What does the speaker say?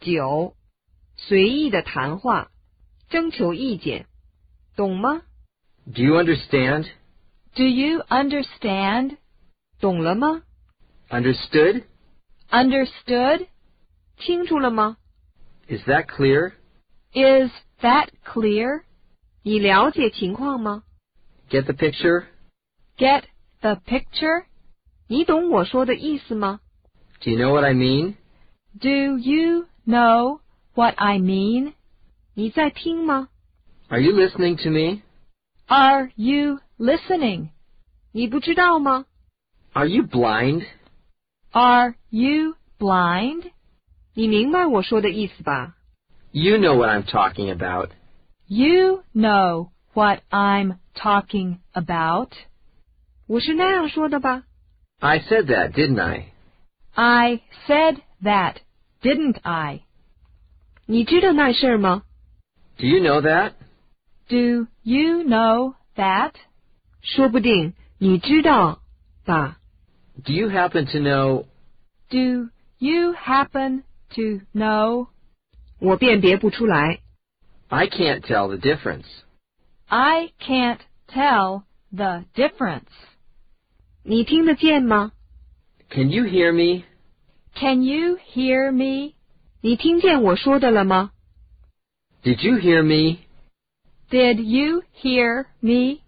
九，随意的谈话，征求意见，懂吗？ Do you understand? Do you understand? 懂了吗？ Understood? Understood? 清楚了吗？ Is that clear? Is that clear? 你了解情况吗？ Get the picture? Get the picture? 你懂我说的意思吗？ Do you know what I mean? Do you know what I mean? 你在听吗？ Are you listening to me? Are you listening? 你不知道吗？ Are you blind? Are you blind? 你明白我说的意思吧？ You know what I'm talking about. You know what I'm talking about. 我是那样说的吧？ I said that, didn't I? I said that, didn't I? 你知道那事儿吗？ Do you know that? Do you know that? 说不定你知道吧？ Do you happen to know? Do you happen to know? 我辨别不出来。 I can't tell the difference. I can't tell the difference. 你听得见吗？ Can you hear me? Can you hear me? 你听见我说的了吗？ Did you hear me? Did you hear me?